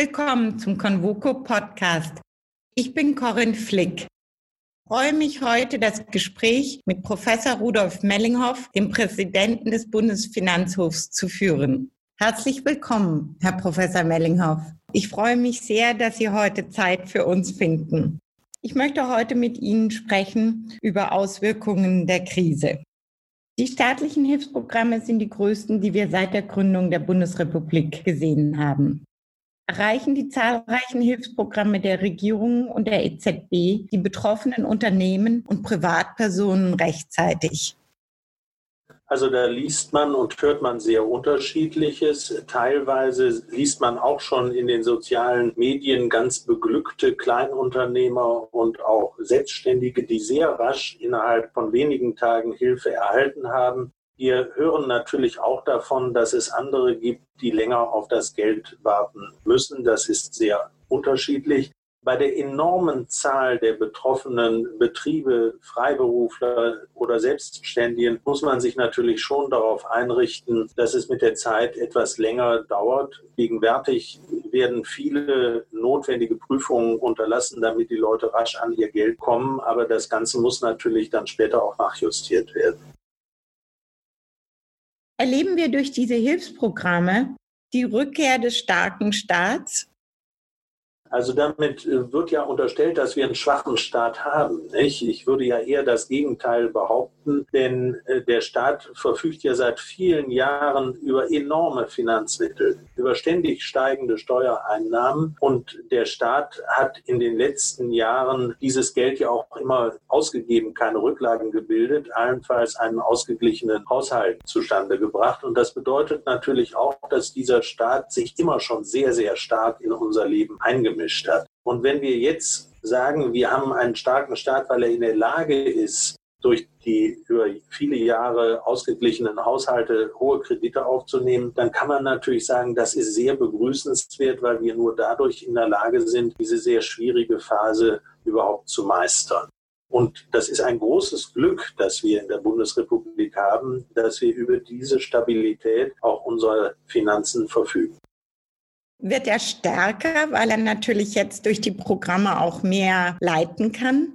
Willkommen zum Convoco Podcast. Ich bin Corinne Flick. Ich freue mich heute, das Gespräch mit Professor Rudolf Mellinghoff, dem Präsidenten des Bundesfinanzhofs, zu führen. Herzlich willkommen, Herr Professor Mellinghoff. Ich freue mich sehr, dass Sie heute Zeit für uns finden. Ich möchte heute mit Ihnen sprechen über Auswirkungen der Krise. Die staatlichen Hilfsprogramme sind die größten, die wir seit der Gründung der Bundesrepublik gesehen haben erreichen die zahlreichen Hilfsprogramme der Regierung und der EZB die betroffenen Unternehmen und Privatpersonen rechtzeitig? Also da liest man und hört man sehr unterschiedliches. Teilweise liest man auch schon in den sozialen Medien ganz beglückte Kleinunternehmer und auch Selbstständige, die sehr rasch innerhalb von wenigen Tagen Hilfe erhalten haben. Wir hören natürlich auch davon, dass es andere gibt, die länger auf das Geld warten müssen. Das ist sehr unterschiedlich. Bei der enormen Zahl der betroffenen Betriebe, Freiberufler oder Selbstständigen muss man sich natürlich schon darauf einrichten, dass es mit der Zeit etwas länger dauert. Gegenwärtig werden viele notwendige Prüfungen unterlassen, damit die Leute rasch an ihr Geld kommen. Aber das Ganze muss natürlich dann später auch nachjustiert werden erleben wir durch diese Hilfsprogramme die Rückkehr des starken Staats also damit äh, wird ja unterstellt, dass wir einen schwachen Staat haben. Nicht? Ich würde ja eher das Gegenteil behaupten, denn äh, der Staat verfügt ja seit vielen Jahren über enorme Finanzmittel, über ständig steigende Steuereinnahmen und der Staat hat in den letzten Jahren dieses Geld ja auch immer ausgegeben, keine Rücklagen gebildet, allenfalls einen ausgeglichenen Haushalt zustande gebracht. Und das bedeutet natürlich auch, dass dieser Staat sich immer schon sehr, sehr stark in unser Leben eingemischt eingemischt hat. Und wenn wir jetzt sagen, wir haben einen starken Staat, weil er in der Lage ist, durch die über viele Jahre ausgeglichenen Haushalte hohe Kredite aufzunehmen, dann kann man natürlich sagen, das ist sehr begrüßenswert, weil wir nur dadurch in der Lage sind, diese sehr schwierige Phase überhaupt zu meistern. Und das ist ein großes Glück, das wir in der Bundesrepublik haben, dass wir über diese Stabilität auch unserer Finanzen verfügen wird er stärker, weil er natürlich jetzt durch die Programme auch mehr leiten kann?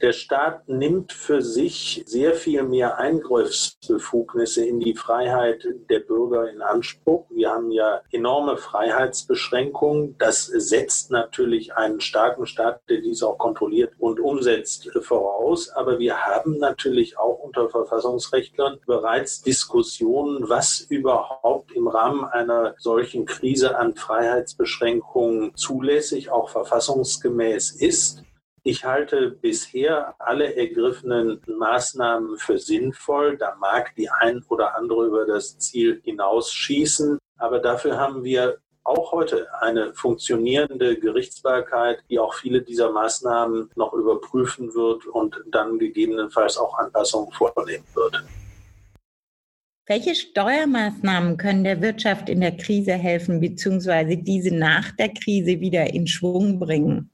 Der Staat nimmt für sich sehr viel mehr Eingriffsbefugnisse in die Freiheit der Bürger in Anspruch. Wir haben ja enorme Freiheitsbeschränkungen. Das setzt natürlich einen starken Staat, der dies auch kontrolliert und umsetzt, voraus. Aber wir haben natürlich auch unter Verfassungsrechtlern bereits Diskussionen, was überhaupt im Rahmen einer solchen Krise an Freiheitsbeschränkungen zulässig, auch verfassungsgemäß ist. Ich halte bisher alle ergriffenen Maßnahmen für sinnvoll. Da mag die ein oder andere über das Ziel hinausschießen, aber dafür haben wir auch heute eine funktionierende Gerichtsbarkeit, die auch viele dieser Maßnahmen noch überprüfen wird und dann gegebenenfalls auch Anpassungen vornehmen wird. Welche Steuermaßnahmen können der Wirtschaft in der Krise helfen, beziehungsweise diese nach der Krise wieder in Schwung bringen?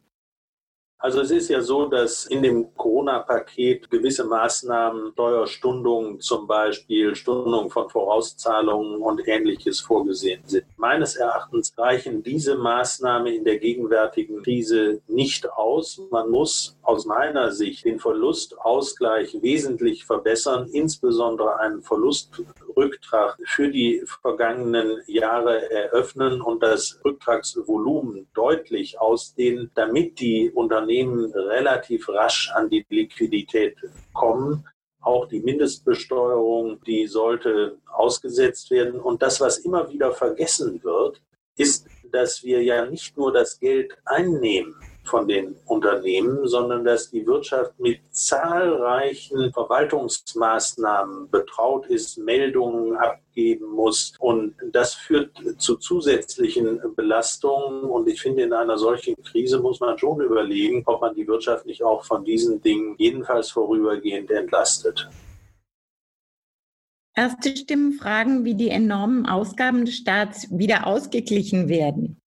Also es ist ja so, dass in dem Corona-Paket gewisse Maßnahmen, Steuerstundungen zum Beispiel, Stundung von Vorauszahlungen und ähnliches vorgesehen sind. Meines Erachtens reichen diese Maßnahmen in der gegenwärtigen Krise nicht aus. Man muss aus meiner Sicht den Verlustausgleich wesentlich verbessern, insbesondere einen Verlustrücktrag für die vergangenen Jahre eröffnen und das Rücktragsvolumen deutlich ausdehnen, damit die Unternehmen relativ rasch an die Liquidität kommen. Auch die Mindestbesteuerung, die sollte ausgesetzt werden. Und das, was immer wieder vergessen wird, ist, dass wir ja nicht nur das Geld einnehmen, von den Unternehmen, sondern dass die Wirtschaft mit zahlreichen Verwaltungsmaßnahmen betraut ist, Meldungen abgeben muss. Und das führt zu zusätzlichen Belastungen. Und ich finde, in einer solchen Krise muss man schon überlegen, ob man die Wirtschaft nicht auch von diesen Dingen jedenfalls vorübergehend entlastet. Erste Stimmen fragen, wie die enormen Ausgaben des Staats wieder ausgeglichen werden.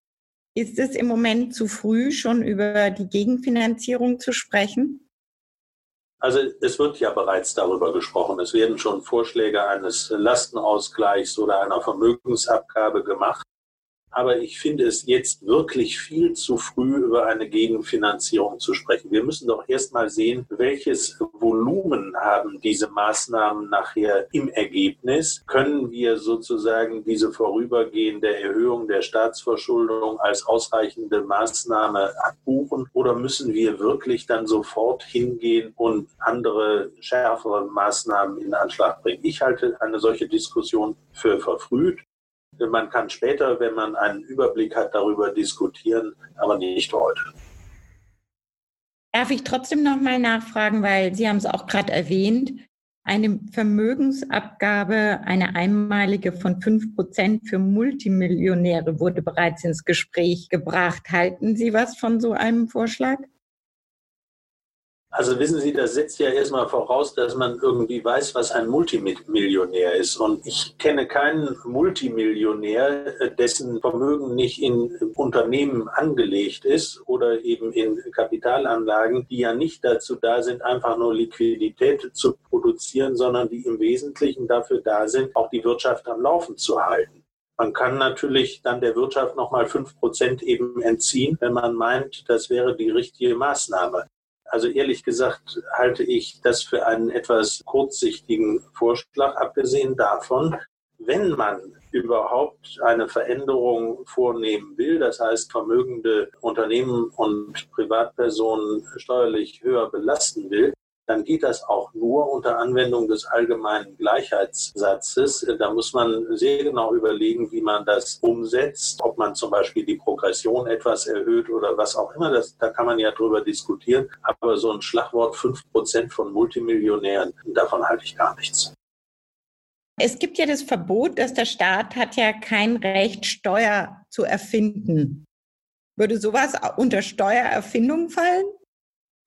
Ist es im Moment zu früh, schon über die Gegenfinanzierung zu sprechen? Also es wird ja bereits darüber gesprochen. Es werden schon Vorschläge eines Lastenausgleichs oder einer Vermögensabgabe gemacht. Aber ich finde es jetzt wirklich viel zu früh, über eine Gegenfinanzierung zu sprechen. Wir müssen doch erst mal sehen, welches Volumen haben diese Maßnahmen nachher im Ergebnis. Können wir sozusagen diese vorübergehende Erhöhung der Staatsverschuldung als ausreichende Maßnahme abbuchen oder müssen wir wirklich dann sofort hingehen und andere schärfere Maßnahmen in Anschlag bringen? Ich halte eine solche Diskussion für verfrüht. Man kann später, wenn man einen Überblick hat, darüber diskutieren, aber nicht heute. Darf ich trotzdem noch mal nachfragen, weil Sie haben es auch gerade erwähnt, eine Vermögensabgabe, eine einmalige von 5 Prozent für Multimillionäre wurde bereits ins Gespräch gebracht. Halten Sie was von so einem Vorschlag? Also wissen Sie, das setzt ja erstmal voraus, dass man irgendwie weiß, was ein Multimillionär ist. Und ich kenne keinen Multimillionär, äh, dessen Vermögen nicht in Unternehmen angelegt ist oder eben in Kapitalanlagen, die ja nicht dazu da sind, einfach nur Liquidität zu produzieren, sondern die im Wesentlichen dafür da sind, auch die Wirtschaft am Laufen zu halten. Man kann natürlich dann der Wirtschaft nochmal fünf Prozent eben entziehen, wenn man meint, das wäre die richtige Maßnahme. Also ehrlich gesagt halte ich das für einen etwas kurzsichtigen Vorschlag, abgesehen davon, wenn man überhaupt eine Veränderung vornehmen will, das heißt vermögende Unternehmen und Privatpersonen steuerlich höher belasten will, dann geht das auch nur unter Anwendung des allgemeinen Gleichheitssatzes. Da muss man sehr genau überlegen, wie man das umsetzt, ob man zum Beispiel die Progression etwas erhöht oder was auch immer. Das, da kann man ja drüber diskutieren. Aber so ein Schlagwort 5% von Multimillionären, davon halte ich gar nichts. Es gibt ja das Verbot, dass der Staat hat ja kein Recht, Steuer zu erfinden. Würde sowas unter Steuererfindung fallen?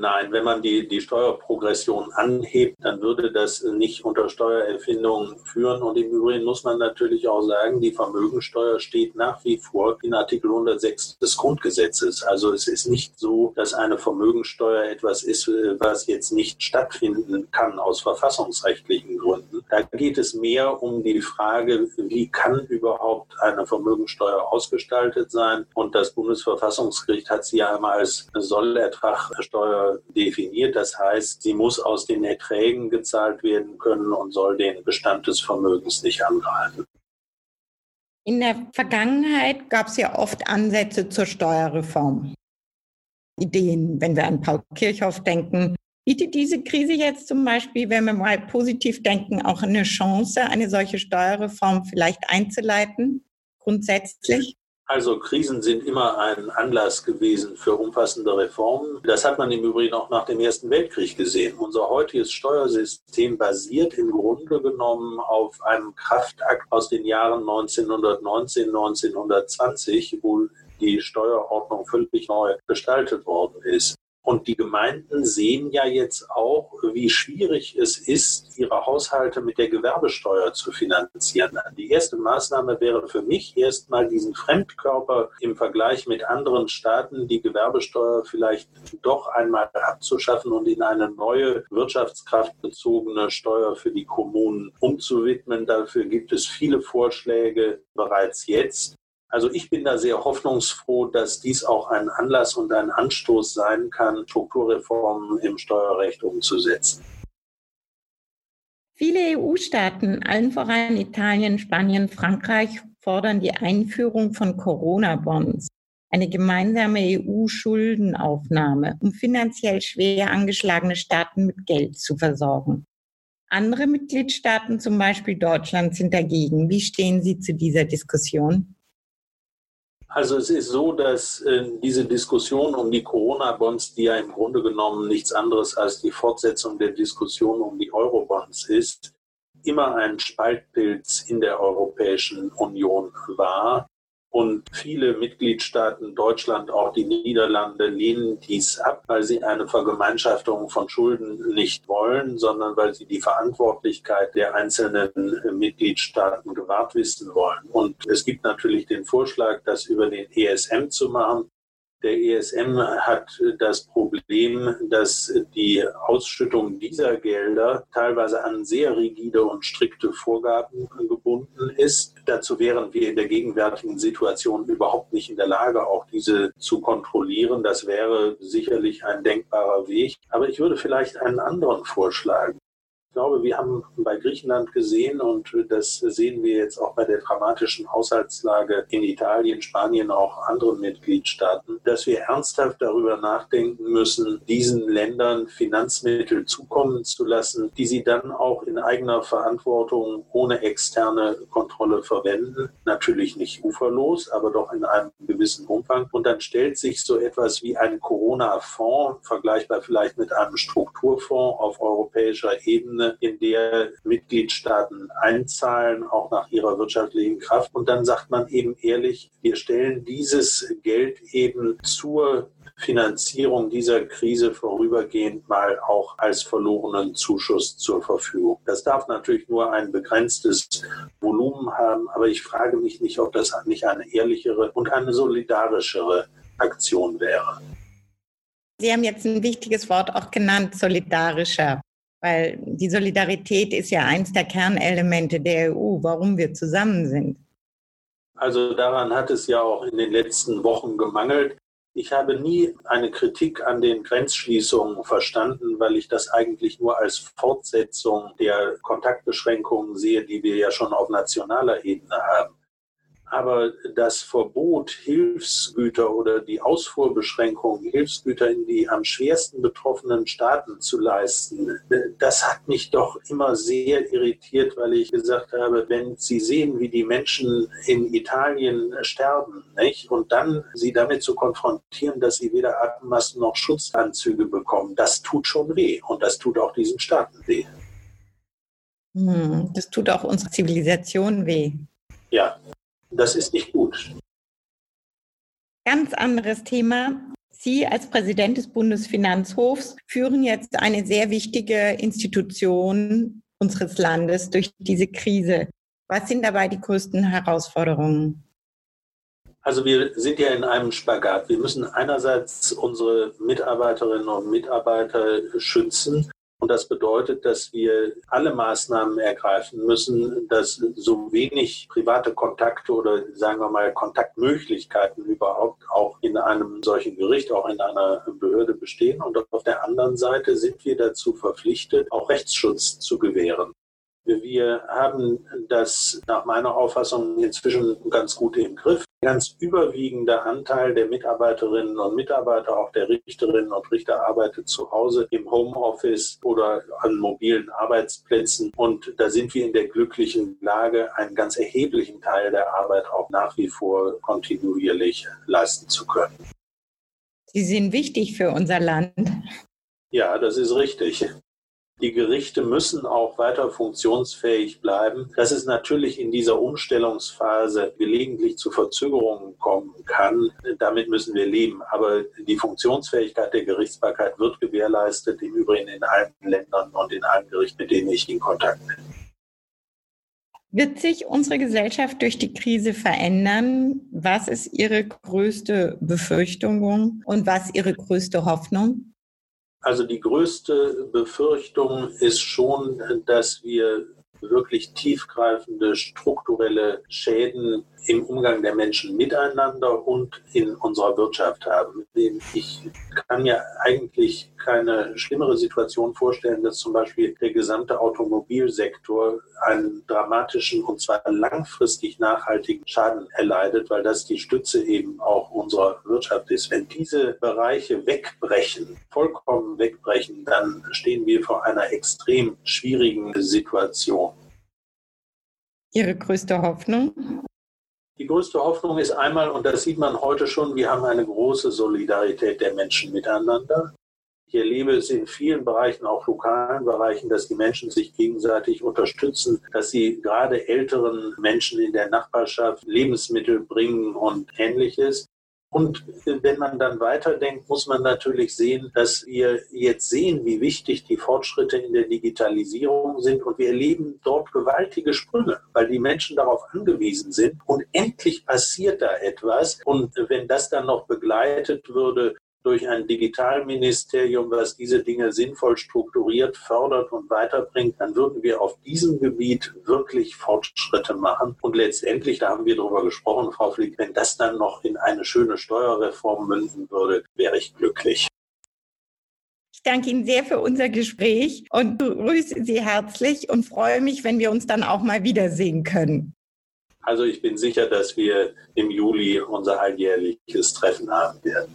Nein, wenn man die, die Steuerprogression anhebt, dann würde das nicht unter Steuererfindungen führen. Und im Übrigen muss man natürlich auch sagen, die Vermögensteuer steht nach wie vor in Artikel 106 des Grundgesetzes. Also es ist nicht so, dass eine Vermögensteuer etwas ist, was jetzt nicht stattfinden kann aus verfassungsrechtlichen Gründen. Da geht es mehr um die Frage, wie kann überhaupt eine Vermögensteuer ausgestaltet sein? Und das Bundesverfassungsgericht hat sie ja einmal als Sollertragsteuer definiert. Das heißt, sie muss aus den Erträgen gezahlt werden können und soll den Bestand des Vermögens nicht angreifen. In der Vergangenheit gab es ja oft Ansätze zur Steuerreform. Ideen, wenn wir an Paul Kirchhoff denken. Bietet diese Krise jetzt zum Beispiel, wenn wir mal positiv denken, auch eine Chance, eine solche Steuerreform vielleicht einzuleiten, grundsätzlich? Also Krisen sind immer ein Anlass gewesen für umfassende Reformen. Das hat man im Übrigen auch nach dem Ersten Weltkrieg gesehen. Unser heutiges Steuersystem basiert im Grunde genommen auf einem Kraftakt aus den Jahren 1919, 1920, wo die Steuerordnung völlig neu gestaltet worden ist. Und die Gemeinden sehen ja jetzt auch, wie schwierig es ist, ihre Haushalte mit der Gewerbesteuer zu finanzieren. Die erste Maßnahme wäre für mich erstmal diesen Fremdkörper im Vergleich mit anderen Staaten, die Gewerbesteuer vielleicht doch einmal abzuschaffen und in eine neue wirtschaftskraftbezogene Steuer für die Kommunen umzuwidmen. Dafür gibt es viele Vorschläge bereits jetzt. Also ich bin da sehr hoffnungsfroh, dass dies auch ein Anlass und ein Anstoß sein kann, Strukturreformen im Steuerrecht umzusetzen. Viele EU-Staaten, allen voran Italien, Spanien, Frankreich, fordern die Einführung von Corona-Bonds, eine gemeinsame EU-Schuldenaufnahme, um finanziell schwer angeschlagene Staaten mit Geld zu versorgen. Andere Mitgliedstaaten, zum Beispiel Deutschland, sind dagegen. Wie stehen Sie zu dieser Diskussion? Also es ist so, dass äh, diese Diskussion um die Corona-Bonds, die ja im Grunde genommen nichts anderes als die Fortsetzung der Diskussion um die Euro-Bonds ist, immer ein Spaltpilz in der Europäischen Union war. Und viele Mitgliedstaaten, Deutschland, auch die Niederlande, lehnen dies ab, weil sie eine Vergemeinschaftung von Schulden nicht wollen, sondern weil sie die Verantwortlichkeit der einzelnen Mitgliedstaaten gewahrt wissen wollen. Und es gibt natürlich den Vorschlag, das über den ESM zu machen. Der ESM hat das Problem, dass die Ausschüttung dieser Gelder teilweise an sehr rigide und strikte Vorgaben gebunden ist. Dazu wären wir in der gegenwärtigen Situation überhaupt nicht in der Lage, auch diese zu kontrollieren. Das wäre sicherlich ein denkbarer Weg. Aber ich würde vielleicht einen anderen vorschlagen. Glaube, wir haben bei Griechenland gesehen und das sehen wir jetzt auch bei der dramatischen Haushaltslage in Italien, Spanien, auch anderen Mitgliedstaaten, dass wir ernsthaft darüber nachdenken müssen, diesen Ländern Finanzmittel zukommen zu lassen, die sie dann auch in eigener Verantwortung ohne externe Kontrolle verwenden. Natürlich nicht uferlos, aber doch in einem gewissen Umfang. Und dann stellt sich so etwas wie ein Corona-Fonds, vergleichbar vielleicht mit einem Strukturfonds auf europäischer Ebene, in der Mitgliedstaaten einzahlen, auch nach ihrer wirtschaftlichen Kraft. Und dann sagt man eben ehrlich, wir stellen dieses Geld eben zur Finanzierung dieser Krise vorübergehend mal auch als verlorenen Zuschuss zur Verfügung. Das darf natürlich nur ein begrenztes Volumen haben, aber ich frage mich nicht, ob das nicht eine ehrlichere und eine solidarischere Aktion wäre. Sie haben jetzt ein wichtiges Wort auch genannt, solidarischer. Weil die Solidarität ist ja eins der Kernelemente der EU, warum wir zusammen sind. Also daran hat es ja auch in den letzten Wochen gemangelt. Ich habe nie eine Kritik an den Grenzschließungen verstanden, weil ich das eigentlich nur als Fortsetzung der Kontaktbeschränkungen sehe, die wir ja schon auf nationaler Ebene haben. Aber das Verbot, Hilfsgüter oder die Ausfuhrbeschränkung, Hilfsgüter in die am schwersten betroffenen Staaten zu leisten, das hat mich doch immer sehr irritiert, weil ich gesagt habe, wenn Sie sehen, wie die Menschen in Italien sterben, nicht? und dann sie damit zu konfrontieren, dass sie weder Atemmasken noch Schutzanzüge bekommen, das tut schon weh und das tut auch diesen Staaten weh. Hm, das tut auch unserer Zivilisation weh. Ja. Das ist nicht gut. Ganz anderes Thema. Sie als Präsident des Bundesfinanzhofs führen jetzt eine sehr wichtige Institution unseres Landes durch diese Krise. Was sind dabei die größten Herausforderungen? Also wir sind ja in einem Spagat. Wir müssen einerseits unsere Mitarbeiterinnen und Mitarbeiter schützen und das bedeutet, dass wir alle Maßnahmen ergreifen müssen, dass so wenig private Kontakte oder sagen wir mal Kontaktmöglichkeiten überhaupt auch in einem solchen Gericht, auch in einer Behörde bestehen. Und auf der anderen Seite sind wir dazu verpflichtet, auch Rechtsschutz zu gewähren. Wir haben das nach meiner Auffassung inzwischen ganz gut im Griff. Der ganz überwiegende Anteil der Mitarbeiterinnen und Mitarbeiter, auch der Richterinnen und Richter, arbeitet zu Hause im Homeoffice oder an mobilen Arbeitsplätzen. Und da sind wir in der glücklichen Lage, einen ganz erheblichen Teil der Arbeit auch nach wie vor kontinuierlich leisten zu können. Sie sind wichtig für unser Land. Ja, das ist richtig. Die Gerichte müssen auch weiter funktionsfähig bleiben. Dass es natürlich in dieser Umstellungsphase gelegentlich zu Verzögerungen kommen kann, damit müssen wir leben. Aber die Funktionsfähigkeit der Gerichtsbarkeit wird gewährleistet, im Übrigen in allen Ländern und in allen Gerichten, mit denen ich in Kontakt bin. Wird sich unsere Gesellschaft durch die Krise verändern? Was ist Ihre größte Befürchtung und was Ihre größte Hoffnung? Also die größte Befürchtung ist schon, dass wir wirklich tiefgreifende strukturelle Schäden im Umgang der Menschen miteinander und in unserer Wirtschaft haben. Ich kann mir eigentlich keine schlimmere Situation vorstellen, dass zum Beispiel der gesamte Automobilsektor einen dramatischen und zwar langfristig nachhaltigen Schaden erleidet, weil das die Stütze eben auch unserer Wirtschaft ist. Wenn diese Bereiche wegbrechen, vollkommen wegbrechen, dann stehen wir vor einer extrem schwierigen Situation. Ihre größte Hoffnung? Die größte Hoffnung ist einmal, und das sieht man heute schon, wir haben eine große Solidarität der Menschen miteinander. Ich erlebe es in vielen Bereichen, auch lokalen Bereichen, dass die Menschen sich gegenseitig unterstützen, dass sie gerade älteren Menschen in der Nachbarschaft Lebensmittel bringen und ähnliches. Und wenn man dann weiterdenkt, muss man natürlich sehen, dass wir jetzt sehen, wie wichtig die Fortschritte in der Digitalisierung sind. Und wir erleben dort gewaltige Sprünge, weil die Menschen darauf angewiesen sind. Und endlich passiert da etwas. Und wenn das dann noch begleitet würde durch ein Digitalministerium, was diese Dinge sinnvoll strukturiert, fördert und weiterbringt, dann würden wir auf diesem Gebiet wirklich Fortschritte machen. Und letztendlich, da haben wir darüber gesprochen, Frau Flick, wenn das dann noch in eine schöne Steuerreform münden würde, wäre ich glücklich. Ich danke Ihnen sehr für unser Gespräch und grüße Sie herzlich und freue mich, wenn wir uns dann auch mal wiedersehen können. Also ich bin sicher, dass wir im Juli unser alljährliches Treffen haben werden.